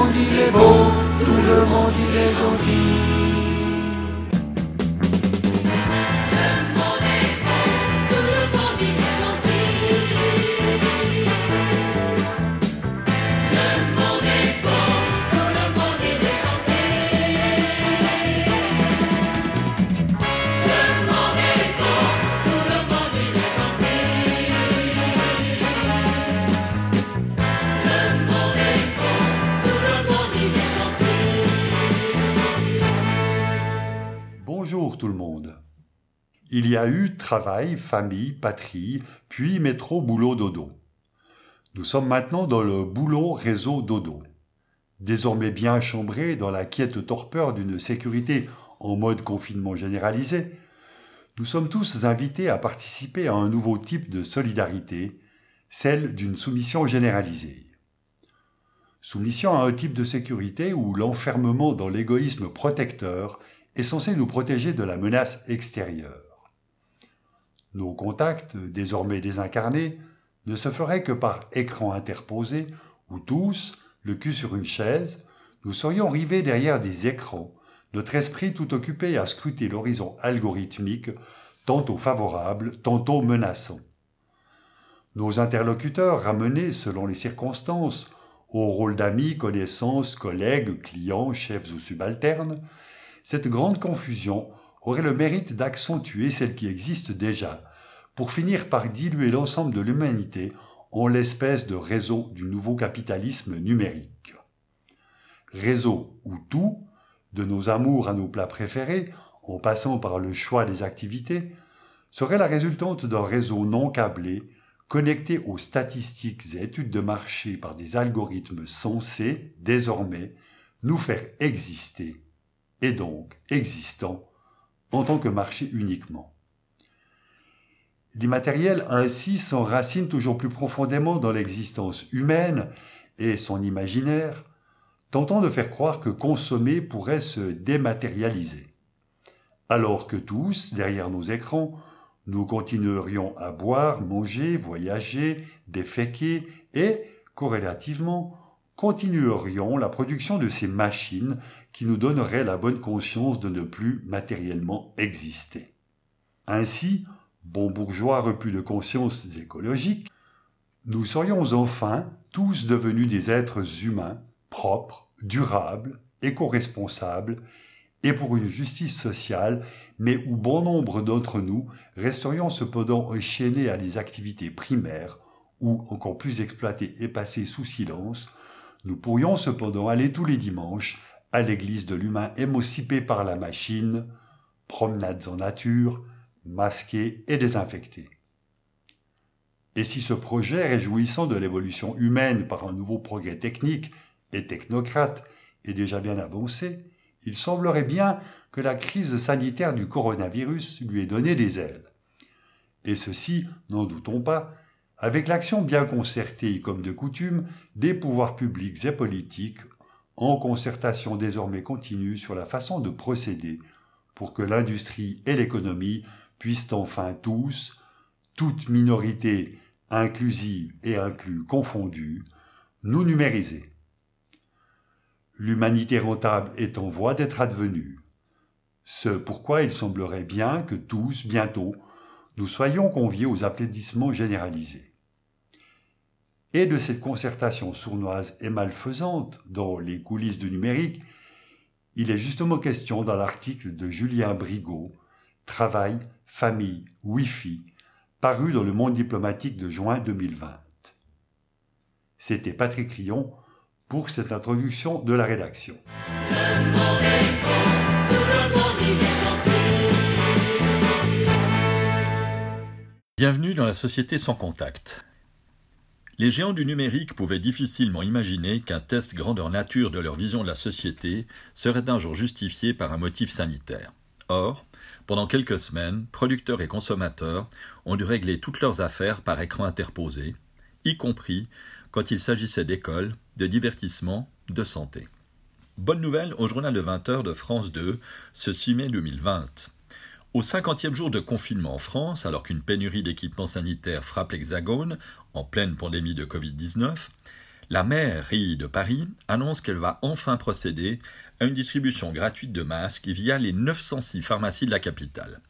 monde il est beau, tout le monde il est gentil. Il y a eu travail, famille, patrie, puis métro, boulot, dodo. Nous sommes maintenant dans le boulot réseau dodo. Désormais bien chambré dans la quiète torpeur d'une sécurité en mode confinement généralisé, nous sommes tous invités à participer à un nouveau type de solidarité, celle d'une soumission généralisée. Soumission à un type de sécurité où l'enfermement dans l'égoïsme protecteur est censé nous protéger de la menace extérieure. Nos contacts, désormais désincarnés, ne se feraient que par écran interposé, où tous, le cul sur une chaise, nous serions rivés derrière des écrans, notre esprit tout occupé à scruter l'horizon algorithmique, tantôt favorable, tantôt menaçant. Nos interlocuteurs ramenés, selon les circonstances, au rôle d'amis, connaissances, collègues, clients, chefs ou subalternes, cette grande confusion aurait le mérite d'accentuer celle qui existe déjà, pour finir par diluer l'ensemble de l'humanité en l'espèce de réseau du nouveau capitalisme numérique. Réseau où tout, de nos amours à nos plats préférés, en passant par le choix des activités, serait la résultante d'un réseau non câblé, connecté aux statistiques et études de marché par des algorithmes censés, désormais, nous faire exister, et donc existants, en tant que marché uniquement. L'immatériel ainsi s'enracine toujours plus profondément dans l'existence humaine et son imaginaire, tentant de faire croire que consommer pourrait se dématérialiser. Alors que tous, derrière nos écrans, nous continuerions à boire, manger, voyager, déféquer et, corrélativement, continuerions la production de ces machines qui nous donneraient la bonne conscience de ne plus matériellement exister. Ainsi, bons bourgeois repus de conscience écologique, nous serions enfin tous devenus des êtres humains, propres, durables, éco-responsables, et pour une justice sociale, mais où bon nombre d'entre nous resterions cependant enchaînés à des activités primaires, ou encore plus exploités et passés sous silence, nous pourrions cependant aller tous les dimanches à l'église de l'humain émocipé par la machine, promenades en nature, masqués et désinfectés. Et si ce projet réjouissant de l'évolution humaine par un nouveau progrès technique et technocrate est déjà bien avancé, il semblerait bien que la crise sanitaire du coronavirus lui ait donné des ailes. Et ceci, n'en doutons pas, avec l'action bien concertée comme de coutume des pouvoirs publics et politiques en concertation désormais continue sur la façon de procéder pour que l'industrie et l'économie puissent enfin tous, toutes minorités inclusives et inclus confondues, nous numériser. L'humanité rentable est en voie d'être advenue. Ce pourquoi il semblerait bien que tous, bientôt, nous soyons conviés aux applaudissements généralisés. Et de cette concertation sournoise et malfaisante dans les coulisses du numérique, il est justement question dans l'article de Julien Brigaud, Travail, famille, Wi-Fi, paru dans le monde diplomatique de juin 2020. C'était Patrick Rion pour cette introduction de la rédaction. Bienvenue dans la société sans contact. Les géants du numérique pouvaient difficilement imaginer qu'un test grandeur nature de leur vision de la société serait un jour justifié par un motif sanitaire. Or, pendant quelques semaines, producteurs et consommateurs ont dû régler toutes leurs affaires par écran interposé, y compris quand il s'agissait d'école, de divertissement, de santé. Bonne nouvelle au journal de 20 heures de France 2, ce 6 mai 2020. Au cinquantième jour de confinement en France, alors qu'une pénurie d'équipements sanitaires frappe l'Hexagone, en pleine pandémie de Covid-19, La mairie de Paris annonce qu'elle va enfin procéder à une distribution gratuite de masques via les 906 pharmacies de la capitale.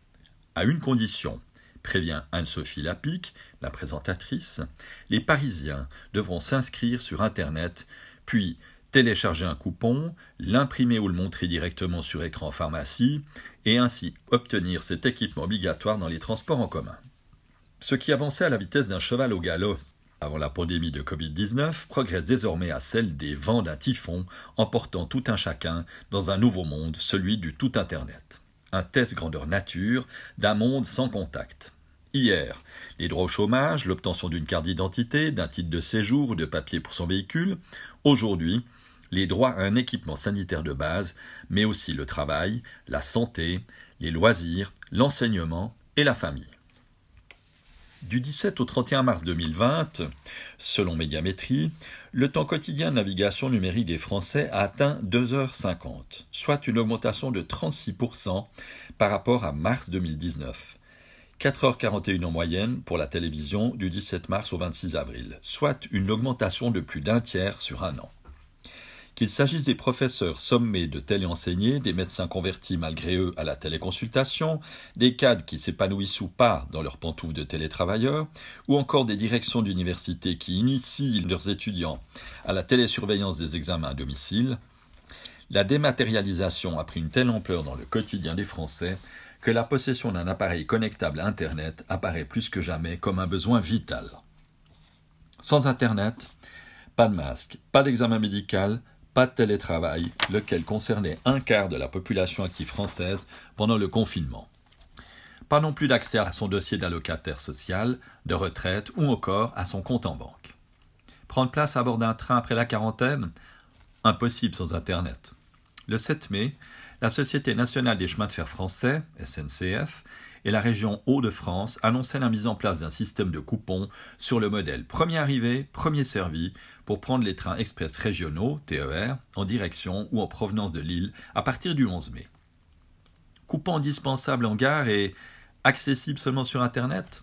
À une condition, prévient Anne-Sophie Lapic, la présentatrice, les Parisiens devront s'inscrire sur Internet, puis télécharger un coupon, l'imprimer ou le montrer directement sur écran pharmacie, et ainsi obtenir cet équipement obligatoire dans les transports en commun. Ce qui avançait à la vitesse d'un cheval au galop avant la pandémie de Covid-19 progresse désormais à celle des vents d'un typhon, emportant tout un chacun dans un nouveau monde, celui du tout Internet. Un test grandeur nature d'un monde sans contact. Hier, les droits au chômage, l'obtention d'une carte d'identité, d'un titre de séjour ou de papier pour son véhicule. Aujourd'hui, les droits à un équipement sanitaire de base, mais aussi le travail, la santé, les loisirs, l'enseignement et la famille. Du 17 au 31 mars 2020, selon Médiamétrie, le temps quotidien de navigation numérique des Français a atteint 2h50, soit une augmentation de 36% par rapport à mars 2019. 4h41 en moyenne pour la télévision du 17 mars au 26 avril, soit une augmentation de plus d'un tiers sur un an. Qu'il s'agisse des professeurs sommés de téléenseigner, des médecins convertis malgré eux à la téléconsultation, des cadres qui s'épanouissent ou pas dans leurs pantoufles de télétravailleurs, ou encore des directions d'université qui initient leurs étudiants à la télésurveillance des examens à domicile, la dématérialisation a pris une telle ampleur dans le quotidien des Français que la possession d'un appareil connectable à Internet apparaît plus que jamais comme un besoin vital. Sans Internet, pas de masque, pas d'examen médical, pas de télétravail, lequel concernait un quart de la population active française pendant le confinement. Pas non plus d'accès à son dossier d'allocataire social, de retraite ou encore à son compte en banque. Prendre place à bord d'un train après la quarantaine? Impossible sans Internet. Le 7 mai, la Société nationale des chemins de fer français, SNCF, et la région Hauts-de-France annonçaient la mise en place d'un système de coupons sur le modèle premier arrivé, premier servi pour prendre les trains express régionaux, TER, en direction ou en provenance de Lille à partir du 11 mai. Coupons indispensables en gare et accessibles seulement sur Internet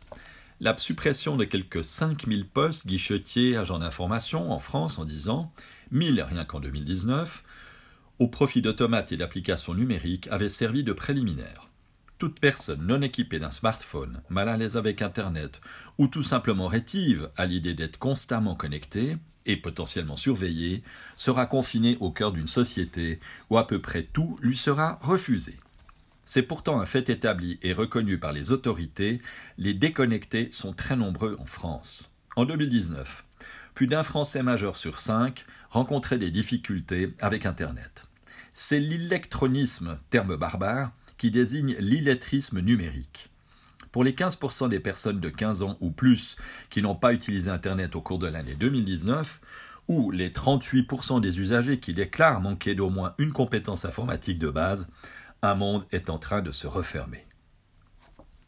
la suppression de quelques 5000 postes guichetiers agents d'information en France en 10 ans, 1000 rien qu'en 2019, au profit d'automates et d'applications numériques avait servi de préliminaire toute personne non équipée d'un smartphone, mal à l'aise avec Internet, ou tout simplement rétive à l'idée d'être constamment connectée potentiellement surveillée, sera confinée au cœur d'une société où à peu près tout lui sera refusé. C'est pourtant un fait établi et reconnu par les autorités, les déconnectés sont très nombreux en France. En 2019, plus d'un Français majeur sur cinq rencontrait des difficultés avec Internet. C'est l'électronisme, terme barbare, qui désigne l'illettrisme numérique. Pour les 15% des personnes de 15 ans ou plus qui n'ont pas utilisé Internet au cours de l'année 2019, ou les 38% des usagers qui déclarent manquer d'au moins une compétence informatique de base, un monde est en train de se refermer.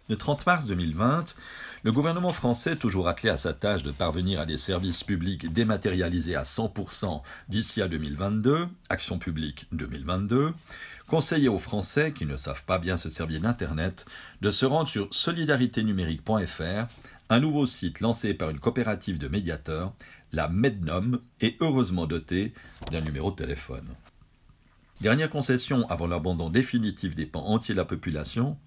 Le 30 mars 2020, le gouvernement français, toujours attelé à sa tâche de parvenir à des services publics dématérialisés à 100% d'ici à 2022, Action publique 2022, conseiller aux Français qui ne savent pas bien se servir d'Internet de se rendre sur solidariténumérique.fr, un nouveau site lancé par une coopérative de médiateurs, la Mednom, et heureusement doté d'un numéro de téléphone. Dernière concession avant l'abandon définitif des pans entiers de la population,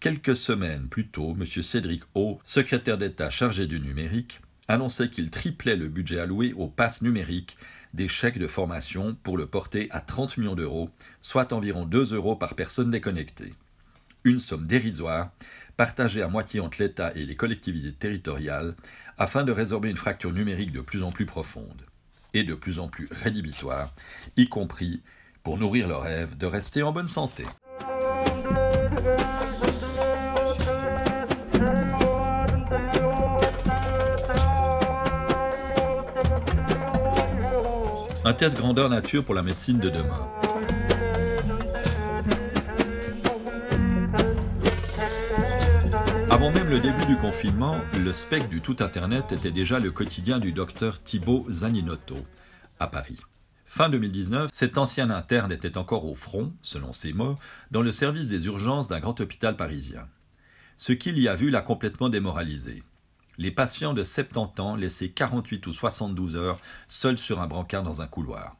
quelques semaines plus tôt, M. Cédric O, secrétaire d'État chargé du numérique, annonçait qu'il triplait le budget alloué au pass numérique des chèques de formation pour le porter à 30 millions d'euros, soit environ 2 euros par personne déconnectée. Une somme dérisoire, partagée à moitié entre l'État et les collectivités territoriales, afin de résorber une fracture numérique de plus en plus profonde et de plus en plus rédhibitoire, y compris pour nourrir le rêve de rester en bonne santé. Un test grandeur nature pour la médecine de demain. Avant même le début du confinement, le spectre du tout Internet était déjà le quotidien du docteur Thibaut Zaninotto, à Paris. Fin 2019, cet ancien interne était encore au front, selon ses mots, dans le service des urgences d'un grand hôpital parisien. Ce qu'il y a vu l'a complètement démoralisé. Les patients de 70 ans laissés 48 ou 72 heures seuls sur un brancard dans un couloir.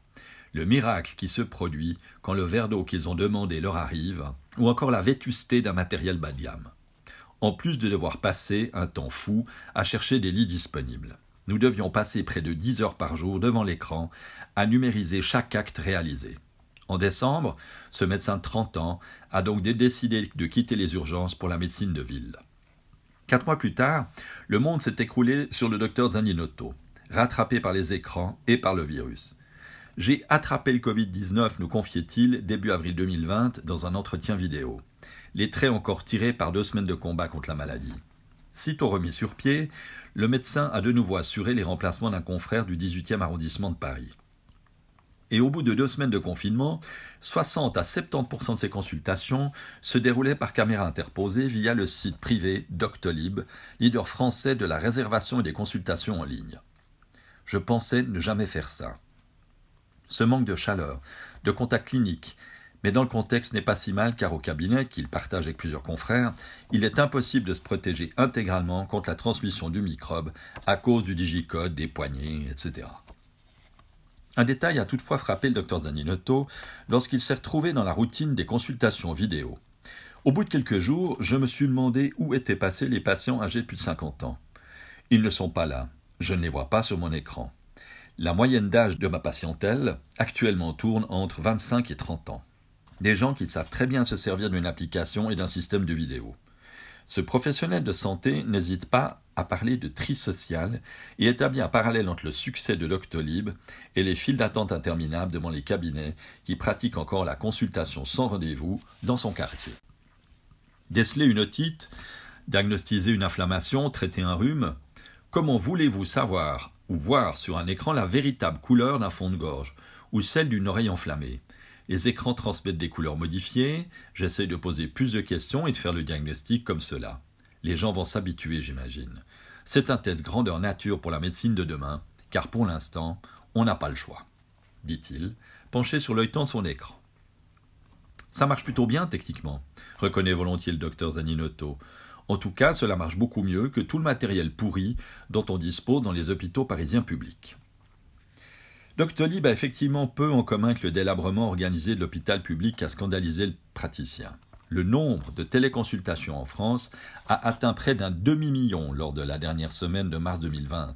Le miracle qui se produit quand le verre d'eau qu'ils ont demandé leur arrive, ou encore la vétusté d'un matériel bas de gamme. En plus de devoir passer un temps fou à chercher des lits disponibles. Nous devions passer près de 10 heures par jour devant l'écran à numériser chaque acte réalisé. En décembre, ce médecin de 30 ans a donc décidé de quitter les urgences pour la médecine de ville. Quatre mois plus tard, le monde s'est écroulé sur le docteur Zaninotto, rattrapé par les écrans et par le virus. J'ai attrapé le Covid-19, nous confiait-il, début avril 2020, dans un entretien vidéo. Les traits encore tirés par deux semaines de combat contre la maladie. Sitôt remis sur pied, le médecin a de nouveau assuré les remplacements d'un confrère du 18e arrondissement de Paris. Et au bout de deux semaines de confinement, 60 à 70% de ces consultations se déroulaient par caméra interposée via le site privé Doctolib, leader français de la réservation et des consultations en ligne. Je pensais ne jamais faire ça. Ce manque de chaleur, de contact clinique, mais dans le contexte n'est pas si mal car au cabinet, qu'il partage avec plusieurs confrères, il est impossible de se protéger intégralement contre la transmission du microbe à cause du digicode, des poignées, etc. Un détail a toutefois frappé le docteur Zaninotto lorsqu'il s'est retrouvé dans la routine des consultations vidéo. Au bout de quelques jours, je me suis demandé où étaient passés les patients âgés de plus de 50 ans. Ils ne sont pas là. Je ne les vois pas sur mon écran. La moyenne d'âge de ma patientèle actuellement tourne entre 25 et 30 ans. Des gens qui savent très bien se servir d'une application et d'un système de vidéo. Ce professionnel de santé n'hésite pas à parler de tri social et établit un parallèle entre le succès de Doctolib et les files d'attente interminables devant les cabinets qui pratiquent encore la consultation sans rendez-vous dans son quartier. Déceler une otite, diagnostiser une inflammation, traiter un rhume, comment voulez-vous savoir ou voir sur un écran la véritable couleur d'un fond de gorge ou celle d'une oreille enflammée? Les écrans transmettent des couleurs modifiées, j'essaye de poser plus de questions et de faire le diagnostic comme cela. Les gens vont s'habituer, j'imagine. C'est un test grandeur nature pour la médecine de demain, car pour l'instant, on n'a pas le choix, dit-il, penché sur l'œil de son écran. Ça marche plutôt bien techniquement, reconnaît volontiers le docteur Zaninotto. En tout cas, cela marche beaucoup mieux que tout le matériel pourri dont on dispose dans les hôpitaux parisiens publics. Doctolib a effectivement peu en commun que le délabrement organisé de l'hôpital public a scandalisé le praticien. Le nombre de téléconsultations en France a atteint près d'un demi-million lors de la dernière semaine de mars 2020.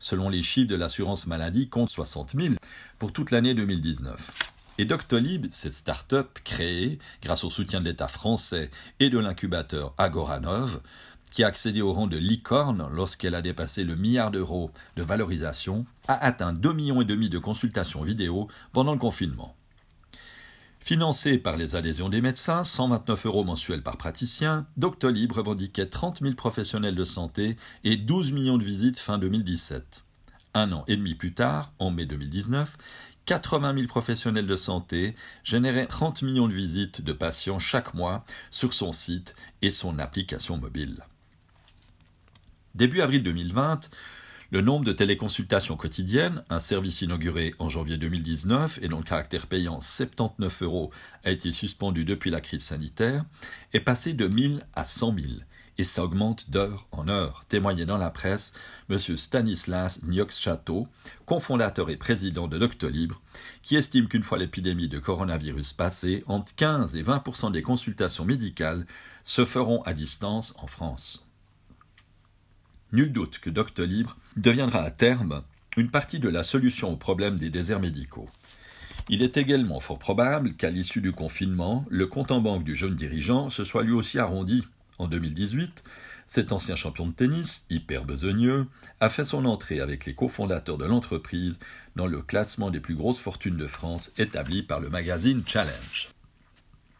Selon les chiffres de l'assurance maladie, compte 60 000 pour toute l'année 2019. Et Doctolib, cette start-up créée grâce au soutien de l'État français et de l'incubateur Agoranov, qui a accédé au rang de licorne lorsqu'elle a dépassé le milliard d'euros de valorisation, a atteint 2,5 millions de consultations vidéo pendant le confinement. Financé par les adhésions des médecins, 129 euros mensuels par praticien, Doctolib revendiquait 30 000 professionnels de santé et 12 millions de visites fin 2017. Un an et demi plus tard, en mai 2019, 80 000 professionnels de santé généraient 30 millions de visites de patients chaque mois sur son site et son application mobile. Début avril 2020, le nombre de téléconsultations quotidiennes, un service inauguré en janvier 2019 et dont le caractère payant 79 euros a été suspendu depuis la crise sanitaire, est passé de 1000 à 100 000 et ça augmente d'heure en heure, témoignait dans la presse M. Stanislas Niox-Chateau, cofondateur et président de Doctolibre, qui estime qu'une fois l'épidémie de coronavirus passée, entre 15 et 20 des consultations médicales se feront à distance en France. Nul doute que Doctolib deviendra à terme une partie de la solution au problème des déserts médicaux. Il est également fort probable qu'à l'issue du confinement, le compte en banque du jeune dirigeant se soit lui aussi arrondi. En 2018, cet ancien champion de tennis, hyper besogneux, a fait son entrée avec les cofondateurs de l'entreprise dans le classement des plus grosses fortunes de France établi par le magazine Challenge.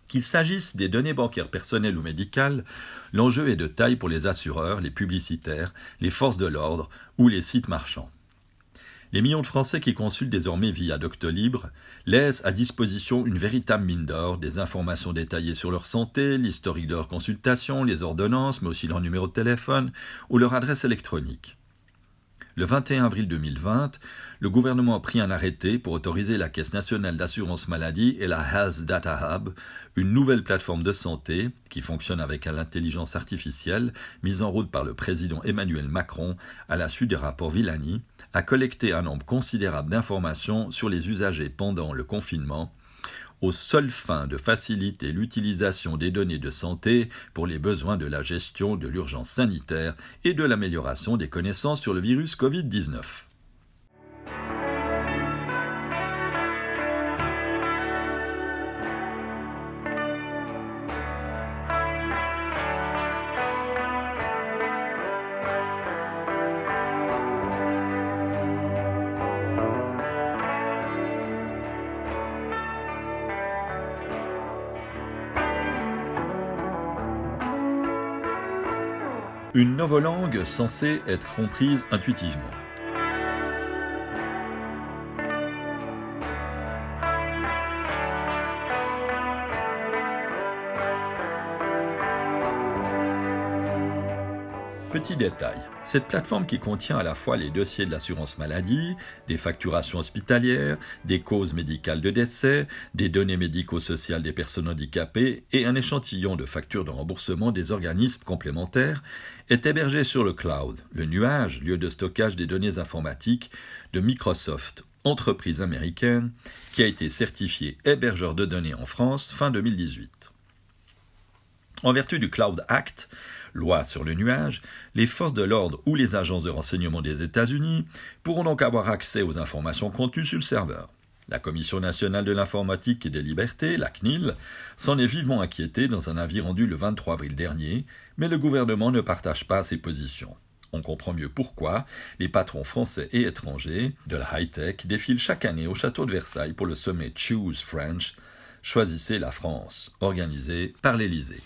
Qu'il s'agisse des données bancaires personnelles ou médicales, l'enjeu est de taille pour les assureurs, les publicitaires, les forces de l'ordre ou les sites marchands. Les millions de Français qui consultent désormais via Doctolibre laissent à disposition une véritable mine d'or, des informations détaillées sur leur santé, l'historique de leur consultation, les ordonnances, mais aussi leur numéro de téléphone ou leur adresse électronique. Le 21 avril 2020, le gouvernement a pris un arrêté pour autoriser la Caisse nationale d'assurance maladie et la Health Data Hub, une nouvelle plateforme de santé qui fonctionne avec l'intelligence artificielle mise en route par le président Emmanuel Macron à la suite des rapports Villani, à collecter un nombre considérable d'informations sur les usagers pendant le confinement aux seules fins de faciliter l'utilisation des données de santé pour les besoins de la gestion de l'urgence sanitaire et de l'amélioration des connaissances sur le virus Covid-19. Une novolangue censée être comprise intuitivement. Petit détail, cette plateforme qui contient à la fois les dossiers de l'assurance maladie, des facturations hospitalières, des causes médicales de décès, des données médico-sociales des personnes handicapées et un échantillon de factures de remboursement des organismes complémentaires est hébergée sur le cloud, le nuage, lieu de stockage des données informatiques de Microsoft, entreprise américaine qui a été certifiée hébergeur de données en France fin 2018. En vertu du Cloud Act, loi sur le nuage, les forces de l'ordre ou les agences de renseignement des États-Unis pourront donc avoir accès aux informations contenues sur le serveur. La Commission nationale de l'informatique et des libertés, la CNIL, s'en est vivement inquiétée dans un avis rendu le 23 avril dernier, mais le gouvernement ne partage pas ses positions. On comprend mieux pourquoi les patrons français et étrangers de la high-tech défilent chaque année au château de Versailles pour le sommet Choose French, Choisissez la France, organisé par l'Élysée.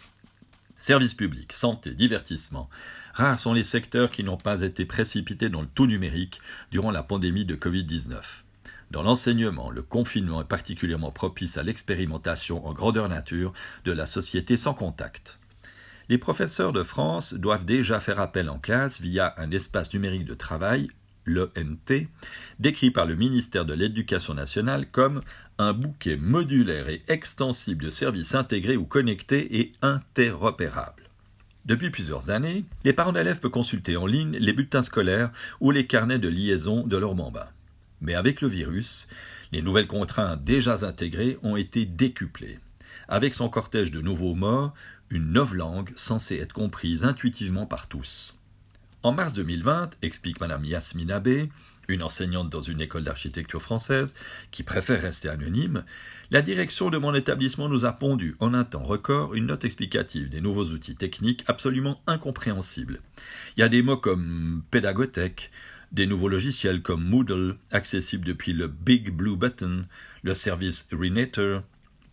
Services publics, santé, divertissement. Rares sont les secteurs qui n'ont pas été précipités dans le tout numérique durant la pandémie de Covid-19. Dans l'enseignement, le confinement est particulièrement propice à l'expérimentation en grandeur nature de la société sans contact. Les professeurs de France doivent déjà faire appel en classe via un espace numérique de travail l'ENT, décrit par le ministère de l'Éducation nationale comme un bouquet modulaire et extensible de services intégrés ou connectés et interopérables. Depuis plusieurs années, les parents d'élèves peuvent consulter en ligne les bulletins scolaires ou les carnets de liaison de leurs bambins. Mais avec le virus, les nouvelles contraintes déjà intégrées ont été décuplées. Avec son cortège de nouveaux mots, une novlangue censée être comprise intuitivement par tous. En mars 2020, explique Mme Yasmina B., une enseignante dans une école d'architecture française, qui préfère rester anonyme, la direction de mon établissement nous a pondu en un temps record une note explicative des nouveaux outils techniques absolument incompréhensibles. Il y a des mots comme pédagothèque, des nouveaux logiciels comme Moodle, accessibles depuis le Big Blue Button, le service Renator,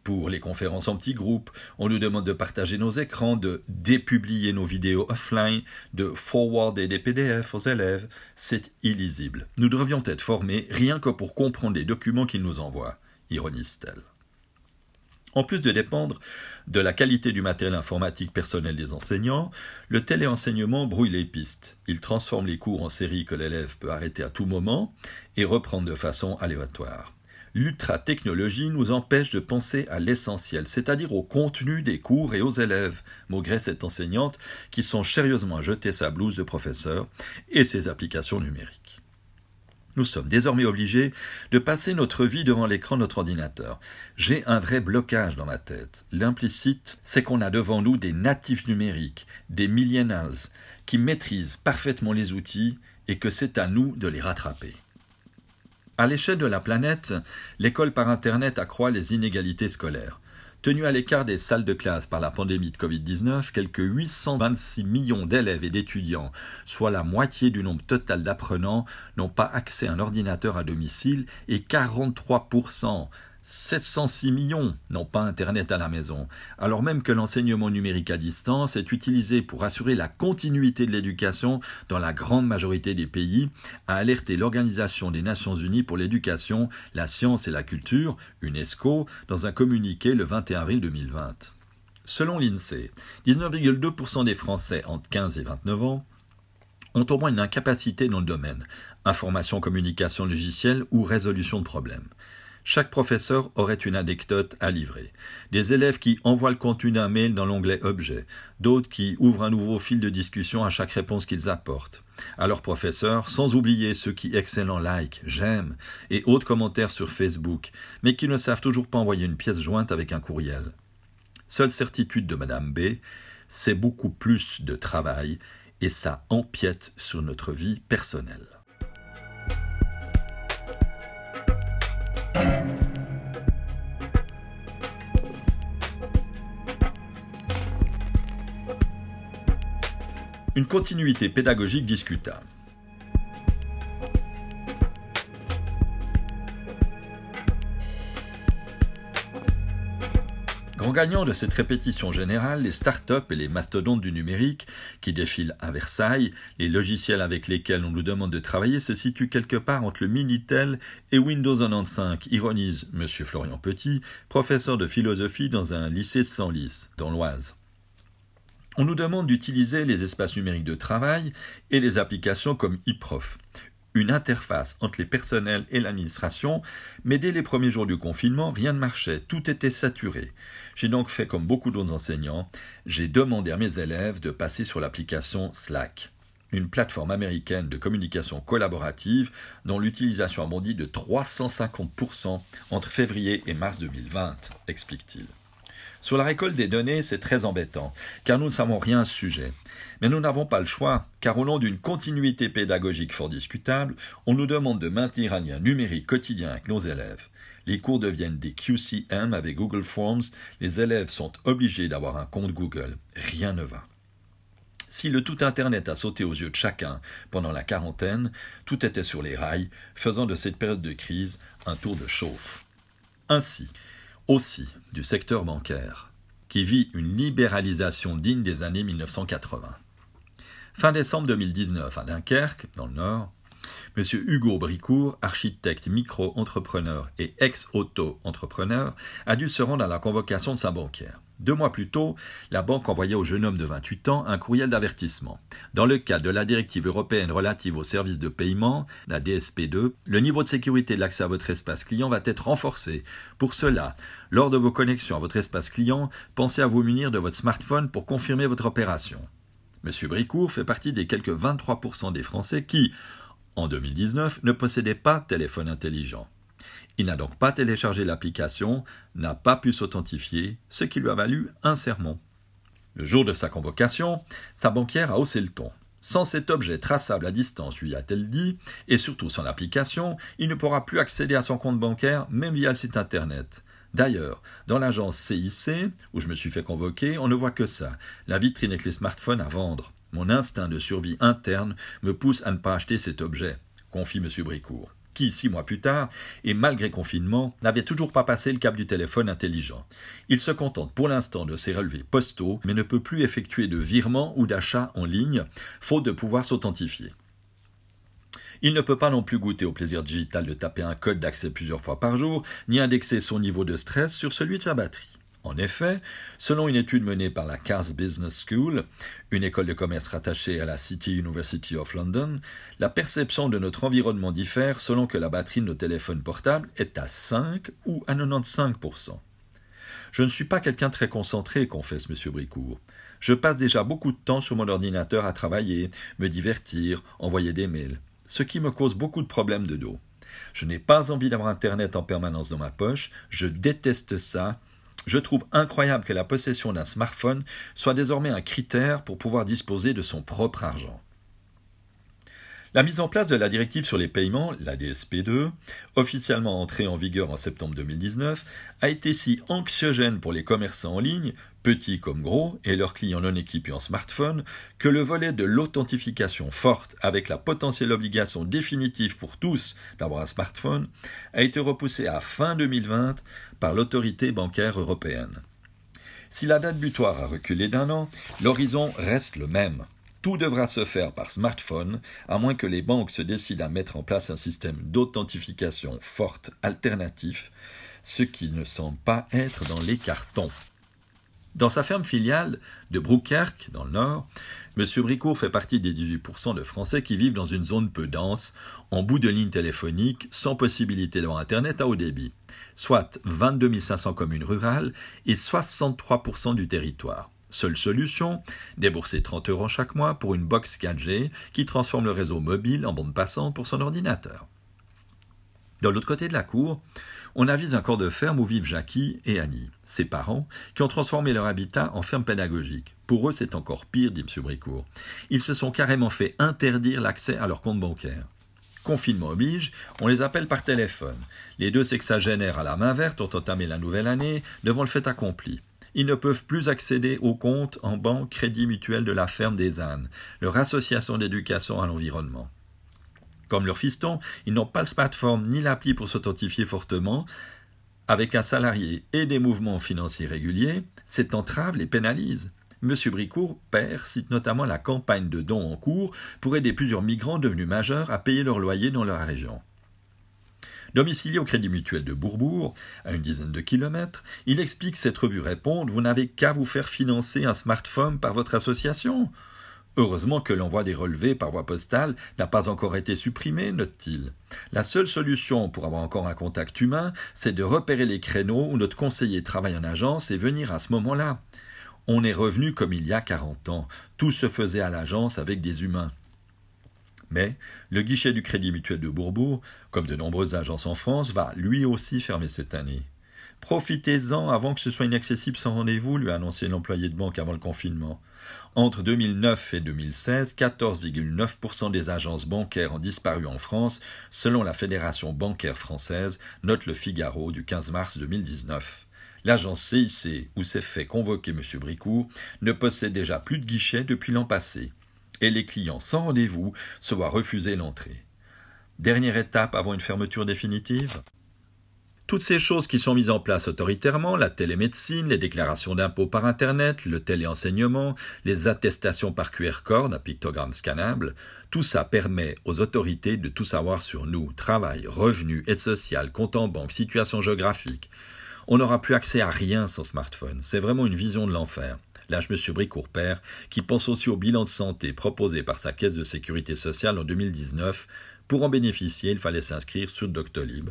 pour les conférences en petits groupes, on nous demande de partager nos écrans, de dépublier nos vidéos offline, de forwarder des PDF aux élèves. C'est illisible. Nous devrions être formés rien que pour comprendre les documents qu'ils nous envoient, ironise-t-elle. En plus de dépendre de la qualité du matériel informatique personnel des enseignants, le téléenseignement brouille les pistes. Il transforme les cours en série que l'élève peut arrêter à tout moment et reprendre de façon aléatoire l'ultra-technologie nous empêche de penser à l'essentiel, c'est-à-dire au contenu des cours et aux élèves, malgré cette enseignante qui sont sérieusement jeter sa blouse de professeur et ses applications numériques. Nous sommes désormais obligés de passer notre vie devant l'écran de notre ordinateur. J'ai un vrai blocage dans ma tête. L'implicite, c'est qu'on a devant nous des natifs numériques, des millennials, qui maîtrisent parfaitement les outils et que c'est à nous de les rattraper. À l'échelle de la planète, l'école par Internet accroît les inégalités scolaires. Tenu à l'écart des salles de classe par la pandémie de Covid-19, quelques 826 millions d'élèves et d'étudiants, soit la moitié du nombre total d'apprenants, n'ont pas accès à un ordinateur à domicile et 43%, 706 millions n'ont pas Internet à la maison, alors même que l'enseignement numérique à distance est utilisé pour assurer la continuité de l'éducation dans la grande majorité des pays, a alerté l'Organisation des Nations Unies pour l'éducation, la science et la culture, UNESCO, dans un communiqué le 21 avril 2020. Selon l'INSEE, 19,2% des Français entre 15 et 29 ans ont au moins une incapacité dans le domaine, information, communication logicielle ou résolution de problèmes. Chaque professeur aurait une anecdote à livrer. Des élèves qui envoient le contenu d'un mail dans l'onglet Objet, d'autres qui ouvrent un nouveau fil de discussion à chaque réponse qu'ils apportent. À leurs professeurs, sans oublier ceux qui excellent en like, j'aime et autres commentaires sur Facebook, mais qui ne savent toujours pas envoyer une pièce jointe avec un courriel. Seule certitude de Madame B, c'est beaucoup plus de travail et ça empiète sur notre vie personnelle. Une continuité pédagogique discutable. Grand gagnant de cette répétition générale, les start-up et les mastodontes du numérique qui défilent à Versailles, les logiciels avec lesquels on nous demande de travailler se situent quelque part entre le Minitel et Windows 95, ironise M. Florian Petit, professeur de philosophie dans un lycée de Senlis, dans l'Oise. On nous demande d'utiliser les espaces numériques de travail et les applications comme eProf, une interface entre les personnels et l'administration, mais dès les premiers jours du confinement, rien ne marchait, tout était saturé. J'ai donc fait comme beaucoup d'autres enseignants, j'ai demandé à mes élèves de passer sur l'application Slack, une plateforme américaine de communication collaborative dont l'utilisation a bondi de 350% entre février et mars 2020, explique-t-il. Sur la récolte des données, c'est très embêtant, car nous ne savons rien à ce sujet. Mais nous n'avons pas le choix, car au nom d'une continuité pédagogique fort discutable, on nous demande de maintenir un lien numérique quotidien avec nos élèves. Les cours deviennent des QCM avec Google Forms, les élèves sont obligés d'avoir un compte Google. Rien ne va. Si le tout Internet a sauté aux yeux de chacun pendant la quarantaine, tout était sur les rails, faisant de cette période de crise un tour de chauffe. Ainsi, aussi du secteur bancaire, qui vit une libéralisation digne des années 1980. Fin décembre 2019, à Dunkerque, dans le Nord, M. Hugo Bricourt, architecte micro-entrepreneur et ex-auto-entrepreneur, a dû se rendre à la convocation de sa banquière. Deux mois plus tôt, la banque envoyait au jeune homme de 28 ans un courriel d'avertissement. Dans le cadre de la directive européenne relative aux services de paiement, la DSP2, le niveau de sécurité de l'accès à votre espace client va être renforcé. Pour cela, lors de vos connexions à votre espace client, pensez à vous munir de votre smartphone pour confirmer votre opération. Monsieur Bricourt fait partie des quelques 23% des Français qui, en 2019, ne possédaient pas de téléphone intelligent. Il n'a donc pas téléchargé l'application, n'a pas pu s'authentifier, ce qui lui a valu un sermon. Le jour de sa convocation, sa banquière a haussé le ton. Sans cet objet traçable à distance, lui a-t-elle dit, et surtout sans l'application, il ne pourra plus accéder à son compte bancaire, même via le site internet. D'ailleurs, dans l'agence CIC, où je me suis fait convoquer, on ne voit que ça, la vitrine avec les smartphones à vendre. Mon instinct de survie interne me pousse à ne pas acheter cet objet, confie M. Bricourt six mois plus tard, et malgré confinement, n'avait toujours pas passé le cap du téléphone intelligent. Il se contente pour l'instant de ses relevés postaux, mais ne peut plus effectuer de virements ou d'achats en ligne, faute de pouvoir s'authentifier. Il ne peut pas non plus goûter au plaisir digital de taper un code d'accès plusieurs fois par jour, ni indexer son niveau de stress sur celui de sa batterie. En effet, selon une étude menée par la Cass Business School, une école de commerce rattachée à la City University of London, la perception de notre environnement diffère selon que la batterie de nos téléphones portables est à 5 ou à 95%. Je ne suis pas quelqu'un très concentré, confesse M. Bricourt. Je passe déjà beaucoup de temps sur mon ordinateur à travailler, me divertir, envoyer des mails, ce qui me cause beaucoup de problèmes de dos. Je n'ai pas envie d'avoir Internet en permanence dans ma poche, je déteste ça, je trouve incroyable que la possession d'un smartphone soit désormais un critère pour pouvoir disposer de son propre argent. La mise en place de la directive sur les paiements, la DSP2, officiellement entrée en vigueur en septembre 2019, a été si anxiogène pour les commerçants en ligne, petits comme gros, et leurs clients non équipés en smartphone, que le volet de l'authentification forte, avec la potentielle obligation définitive pour tous d'avoir un smartphone, a été repoussé à fin 2020 par l'autorité bancaire européenne. Si la date butoir a reculé d'un an, l'horizon reste le même. Tout devra se faire par smartphone, à moins que les banques se décident à mettre en place un système d'authentification forte alternatif, ce qui ne semble pas être dans les cartons. Dans sa ferme filiale de Broukerque, dans le nord, M. Bricourt fait partie des 18% de Français qui vivent dans une zone peu dense, en bout de ligne téléphonique, sans possibilité d'avoir Internet à haut débit, soit 22 500 communes rurales et 63% du territoire. Seule solution, débourser 30 euros chaque mois pour une box 4G qui transforme le réseau mobile en bande passante pour son ordinateur. De l'autre côté de la cour, on avise un corps de ferme où vivent Jackie et Annie, ses parents, qui ont transformé leur habitat en ferme pédagogique. Pour eux, c'est encore pire, dit M. Bricourt. Ils se sont carrément fait interdire l'accès à leur compte bancaire. Confinement oblige, on les appelle par téléphone. Les deux sexagénaires à la main verte ont entamé la nouvelle année devant le fait accompli. Ils ne peuvent plus accéder au compte en banque Crédit Mutuel de la ferme des ânes, leur association d'éducation à l'environnement. Comme leur fiston, ils n'ont pas le smartphone ni l'appli pour s'authentifier fortement. Avec un salarié et des mouvements financiers réguliers, cette entrave les pénalise. M. Bricourt, père, cite notamment la campagne de dons en cours pour aider plusieurs migrants devenus majeurs à payer leur loyer dans leur région. Domicilié au Crédit Mutuel de Bourbourg, à une dizaine de kilomètres, il explique cette revue répondre Vous n'avez qu'à vous faire financer un smartphone par votre association. Heureusement que l'envoi des relevés par voie postale n'a pas encore été supprimé, note-t-il. La seule solution pour avoir encore un contact humain, c'est de repérer les créneaux où notre conseiller travaille en agence et venir à ce moment-là. On est revenu comme il y a quarante ans. Tout se faisait à l'agence avec des humains. Mais le guichet du Crédit Mutuel de Bourbourg, comme de nombreuses agences en France, va lui aussi fermer cette année. Profitez-en avant que ce soit inaccessible sans rendez-vous, lui a annoncé l'employé de banque avant le confinement. Entre 2009 et 2016, 14,9% des agences bancaires ont disparu en France, selon la Fédération bancaire française, note le Figaro du 15 mars 2019. L'agence CIC, où s'est fait convoquer M. Bricourt, ne possède déjà plus de guichets depuis l'an passé, et les clients sans rendez-vous se voient refuser l'entrée. Dernière étape avant une fermeture définitive? Toutes ces choses qui sont mises en place autoritairement, la télémédecine, les déclarations d'impôts par Internet, le téléenseignement, les attestations par QR code à pictogramme scannable, tout ça permet aux autorités de tout savoir sur nous, travail, revenus, aide sociale, compte en banque, situation géographique. On n'aura plus accès à rien sans smartphone. C'est vraiment une vision de l'enfer. Lâche M. Bricourt-Père, qui pense aussi au bilan de santé proposé par sa caisse de sécurité sociale en 2019. Pour en bénéficier, il fallait s'inscrire sur Doctolib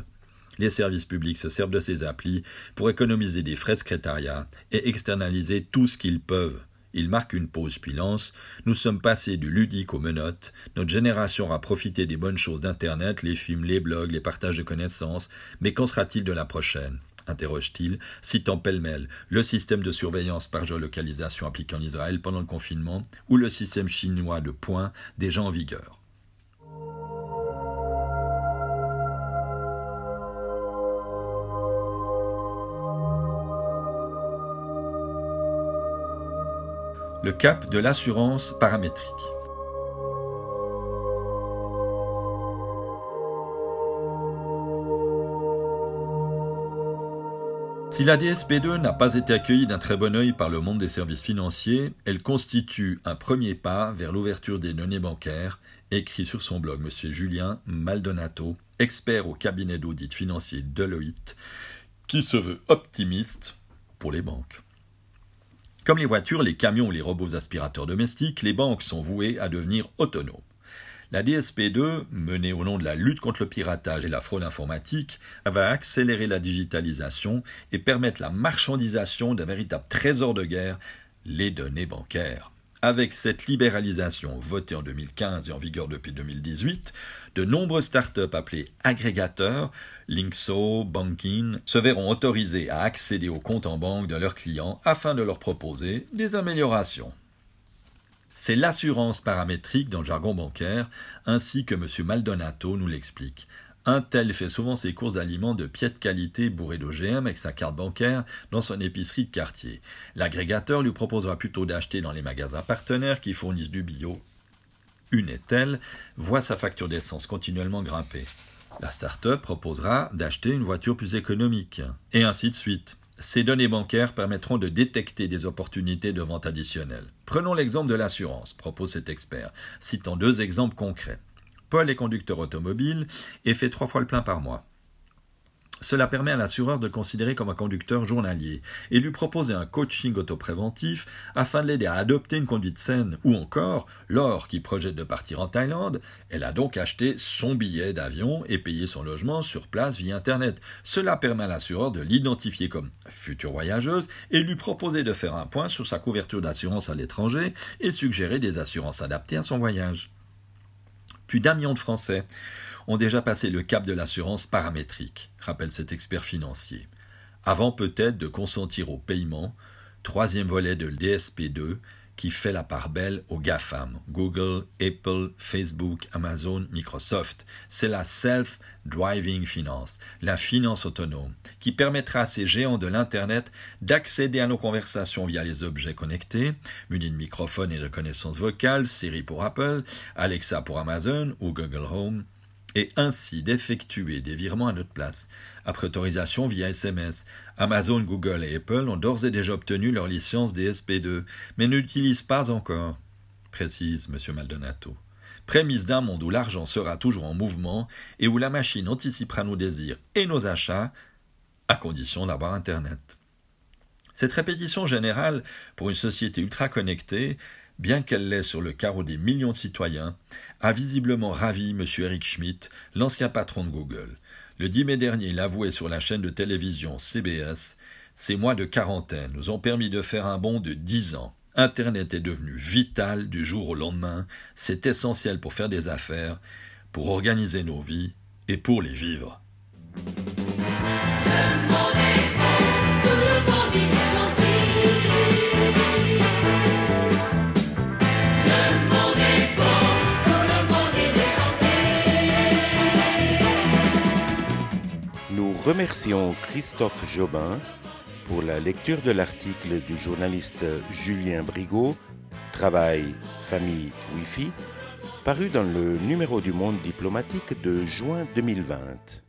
les services publics se servent de ces applis pour économiser des frais de secrétariat et externaliser tout ce qu'ils peuvent. Il marque une pause puis lance. Nous sommes passés du ludique aux menottes. Notre génération a profité des bonnes choses d'Internet, les films, les blogs, les partages de connaissances. Mais qu'en sera-t-il de la prochaine? Interroge-t-il, citant pêle-mêle le système de surveillance par géolocalisation appliqué en Israël pendant le confinement ou le système chinois de points déjà en vigueur. le cap de l'assurance paramétrique. Si la DSP2 n'a pas été accueillie d'un très bon œil par le monde des services financiers, elle constitue un premier pas vers l'ouverture des données bancaires, écrit sur son blog M. Julien Maldonato, expert au cabinet d'audit financier Deloitte, qui se veut optimiste pour les banques. Comme les voitures, les camions ou les robots aspirateurs domestiques, les banques sont vouées à devenir autonomes. La DSP2, menée au nom de la lutte contre le piratage et la fraude informatique, va accélérer la digitalisation et permettre la marchandisation d'un véritable trésor de guerre, les données bancaires. Avec cette libéralisation votée en 2015 et en vigueur depuis 2018, de nombreux startups appelés agrégateurs Linkso, Banking se verront autorisés à accéder aux comptes en banque de leurs clients afin de leur proposer des améliorations. C'est l'assurance paramétrique dans le jargon bancaire, ainsi que M. Maldonato nous l'explique. Un tel fait souvent ses courses d'aliments de pied qualité bourrés d'OGM avec sa carte bancaire dans son épicerie de quartier. L'agrégateur lui proposera plutôt d'acheter dans les magasins partenaires qui fournissent du bio. Une et telle voit sa facture d'essence continuellement grimper. La start-up proposera d'acheter une voiture plus économique, et ainsi de suite. Ces données bancaires permettront de détecter des opportunités de vente additionnelles. Prenons l'exemple de l'assurance, propose cet expert, citant deux exemples concrets. Paul est conducteur automobile et fait trois fois le plein par mois. Cela permet à l'assureur de considérer comme un conducteur journalier et lui proposer un coaching autopréventif afin de l'aider à adopter une conduite saine. Ou encore, Laure, qui projette de partir en Thaïlande, elle a donc acheté son billet d'avion et payé son logement sur place via Internet. Cela permet à l'assureur de l'identifier comme future voyageuse et lui proposer de faire un point sur sa couverture d'assurance à l'étranger et suggérer des assurances adaptées à son voyage. D'un million de Français ont déjà passé le cap de l'assurance paramétrique, rappelle cet expert financier. Avant peut-être de consentir au paiement, troisième volet de l'DSP2 qui fait la part belle aux GAFAM, Google, Apple, Facebook, Amazon, Microsoft. C'est la Self-Driving Finance, la finance autonome, qui permettra à ces géants de l'Internet d'accéder à nos conversations via les objets connectés, munis de microphones et de connaissances vocales, Siri pour Apple, Alexa pour Amazon ou Google Home, et ainsi d'effectuer des virements à notre place, après autorisation via SMS. Amazon, Google et Apple ont d'ores et déjà obtenu leur licence DSP2, mais n'utilisent pas encore, précise M. Maldonato. Prémisse d'un monde où l'argent sera toujours en mouvement et où la machine anticipera nos désirs et nos achats, à condition d'avoir Internet. Cette répétition générale, pour une société ultra connectée, bien qu'elle l'ait sur le carreau des millions de citoyens, a visiblement ravi M. Eric Schmidt, l'ancien patron de Google. Le 10 mai dernier, il avouait sur la chaîne de télévision CBS Ces mois de quarantaine nous ont permis de faire un bond de dix ans. Internet est devenu vital du jour au lendemain. C'est essentiel pour faire des affaires, pour organiser nos vies et pour les vivre. Remercions Christophe Jobin pour la lecture de l'article du journaliste Julien Brigaud, Travail, famille, Wi-Fi, paru dans le numéro du Monde diplomatique de juin 2020.